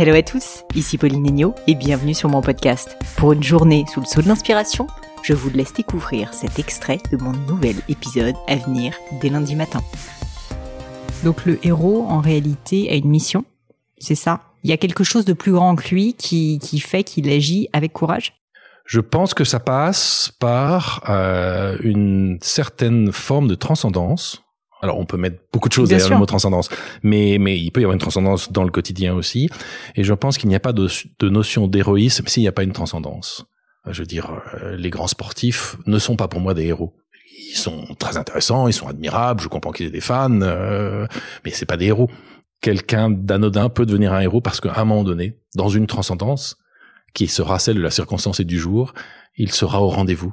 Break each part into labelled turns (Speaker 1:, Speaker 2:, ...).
Speaker 1: Hello à tous, ici Pauline Negno et bienvenue sur mon podcast. Pour une journée sous le saut de l'inspiration, je vous laisse découvrir cet extrait de mon nouvel épisode à venir dès lundi matin. Donc le héros, en réalité, a une mission, c'est ça? Il y a quelque chose de plus grand que lui qui, qui fait qu'il agit avec courage?
Speaker 2: Je pense que ça passe par euh, une certaine forme de transcendance. Alors, on peut mettre beaucoup de choses derrière le mot transcendance, mais mais il peut y avoir une transcendance dans le quotidien aussi. Et je pense qu'il n'y a pas de, de notion d'héroïsme s'il n'y a pas une transcendance. Je veux dire, euh, les grands sportifs ne sont pas pour moi des héros. Ils sont très intéressants, ils sont admirables. Je comprends qu'ils aient des fans, euh, mais c'est pas des héros. Quelqu'un d'anodin peut devenir un héros parce qu'à un moment donné, dans une transcendance, qui sera celle de la circonstance et du jour, il sera au rendez-vous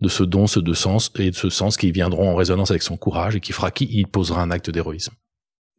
Speaker 2: de ce don, ce de sens et de ce sens qui viendront en résonance avec son courage et qui fera qu'il posera un acte d'héroïsme.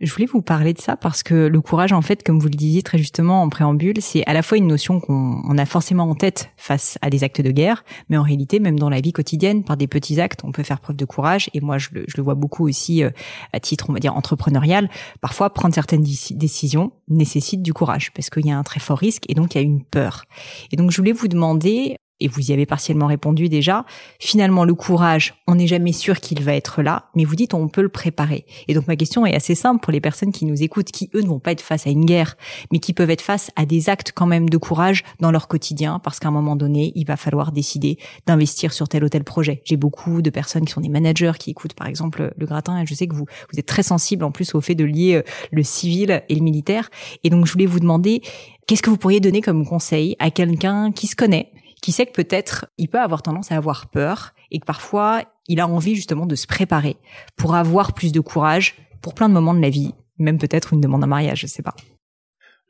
Speaker 1: Je voulais vous parler de ça parce que le courage, en fait, comme vous le disiez très justement en préambule, c'est à la fois une notion qu'on a forcément en tête face à des actes de guerre, mais en réalité, même dans la vie quotidienne, par des petits actes, on peut faire preuve de courage. Et moi, je le, je le vois beaucoup aussi euh, à titre, on va dire, entrepreneurial. Parfois, prendre certaines décisions nécessite du courage parce qu'il y a un très fort risque et donc il y a une peur. Et donc, je voulais vous demander et vous y avez partiellement répondu déjà, finalement le courage, on n'est jamais sûr qu'il va être là, mais vous dites on peut le préparer. Et donc ma question est assez simple pour les personnes qui nous écoutent, qui eux ne vont pas être face à une guerre, mais qui peuvent être face à des actes quand même de courage dans leur quotidien, parce qu'à un moment donné, il va falloir décider d'investir sur tel ou tel projet. J'ai beaucoup de personnes qui sont des managers qui écoutent par exemple le gratin, et je sais que vous, vous êtes très sensible en plus au fait de lier euh, le civil et le militaire. Et donc je voulais vous demander, qu'est-ce que vous pourriez donner comme conseil à quelqu'un qui se connaît, qui sait que peut-être il peut avoir tendance à avoir peur et que parfois il a envie justement de se préparer pour avoir plus de courage pour plein de moments de la vie, même peut-être une demande en mariage, je sais pas.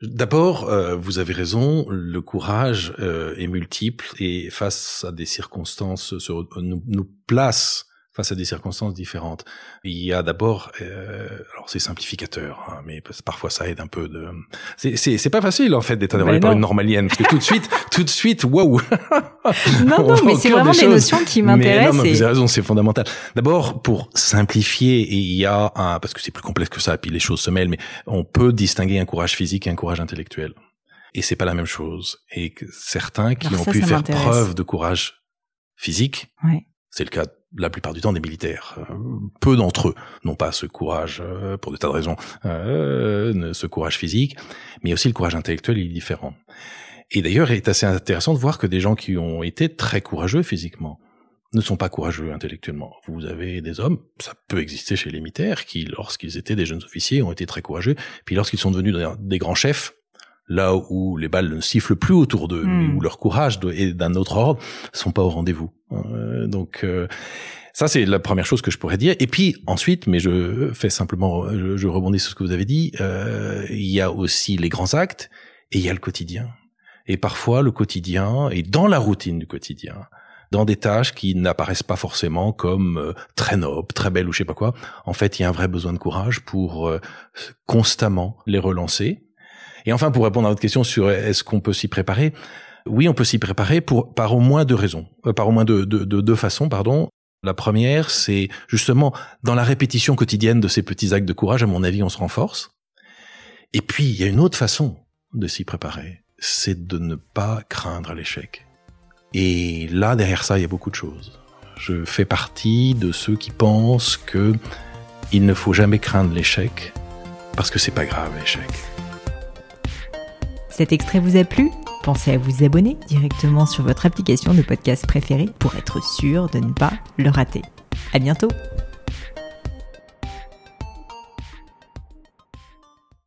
Speaker 2: D'abord, euh, vous avez raison, le courage euh, est multiple et face à des circonstances nous, nous place face à des circonstances différentes. Il y a d'abord, euh, alors c'est simplificateur, hein, mais parfois ça aide un peu de. C'est pas facile en fait d'être dévoré par une normalienne parce que tout de suite, tout de suite, waouh.
Speaker 1: non non, mais c'est vraiment des, notions qui m'intéressent.
Speaker 2: Non, vous avez raison, c'est fondamental. D'abord pour simplifier, et il y a un parce que c'est plus complexe que ça, puis les choses se mêlent, mais on peut distinguer un courage physique et un courage intellectuel. Et c'est pas la même chose. Et certains qui ont pu faire preuve de courage physique, ouais. C'est le cas la plupart du temps des militaires. Euh, peu d'entre eux n'ont pas ce courage, euh, pour de tas de raisons, euh, ce courage physique, mais aussi le courage intellectuel est différent. Et d'ailleurs, il est assez intéressant de voir que des gens qui ont été très courageux physiquement ne sont pas courageux intellectuellement. Vous avez des hommes, ça peut exister chez les militaires, qui, lorsqu'ils étaient des jeunes officiers, ont été très courageux, puis lorsqu'ils sont devenus des grands chefs, là où les balles ne sifflent plus autour d'eux, mais hmm. où leur courage est d'un autre ordre, sont pas au rendez-vous. Euh, donc euh, ça c'est la première chose que je pourrais dire. Et puis ensuite, mais je fais simplement, je, rebondis sur ce que vous avez dit. Euh, il y a aussi les grands actes et il y a le quotidien. Et parfois le quotidien est dans la routine du quotidien dans des tâches qui n'apparaissent pas forcément comme très nobles, très belles ou je sais pas quoi. En fait, il y a un vrai besoin de courage pour constamment les relancer et enfin, pour répondre à votre question sur est-ce qu'on peut s'y préparer, oui, on peut s'y préparer pour par au moins deux raisons, euh, par au moins deux, deux, deux, façons, pardon. La première, c'est justement dans la répétition quotidienne de ces petits actes de courage, à mon avis, on se renforce. Et puis, il y a une autre façon de s'y préparer, c'est de ne pas craindre l'échec. Et là, derrière ça, il y a beaucoup de choses. Je fais partie de ceux qui pensent que il ne faut jamais craindre l'échec parce que c'est pas grave l'échec.
Speaker 1: Cet extrait vous a plu? Pensez à vous abonner directement sur votre application de podcast préférée pour être sûr de ne pas le rater. À bientôt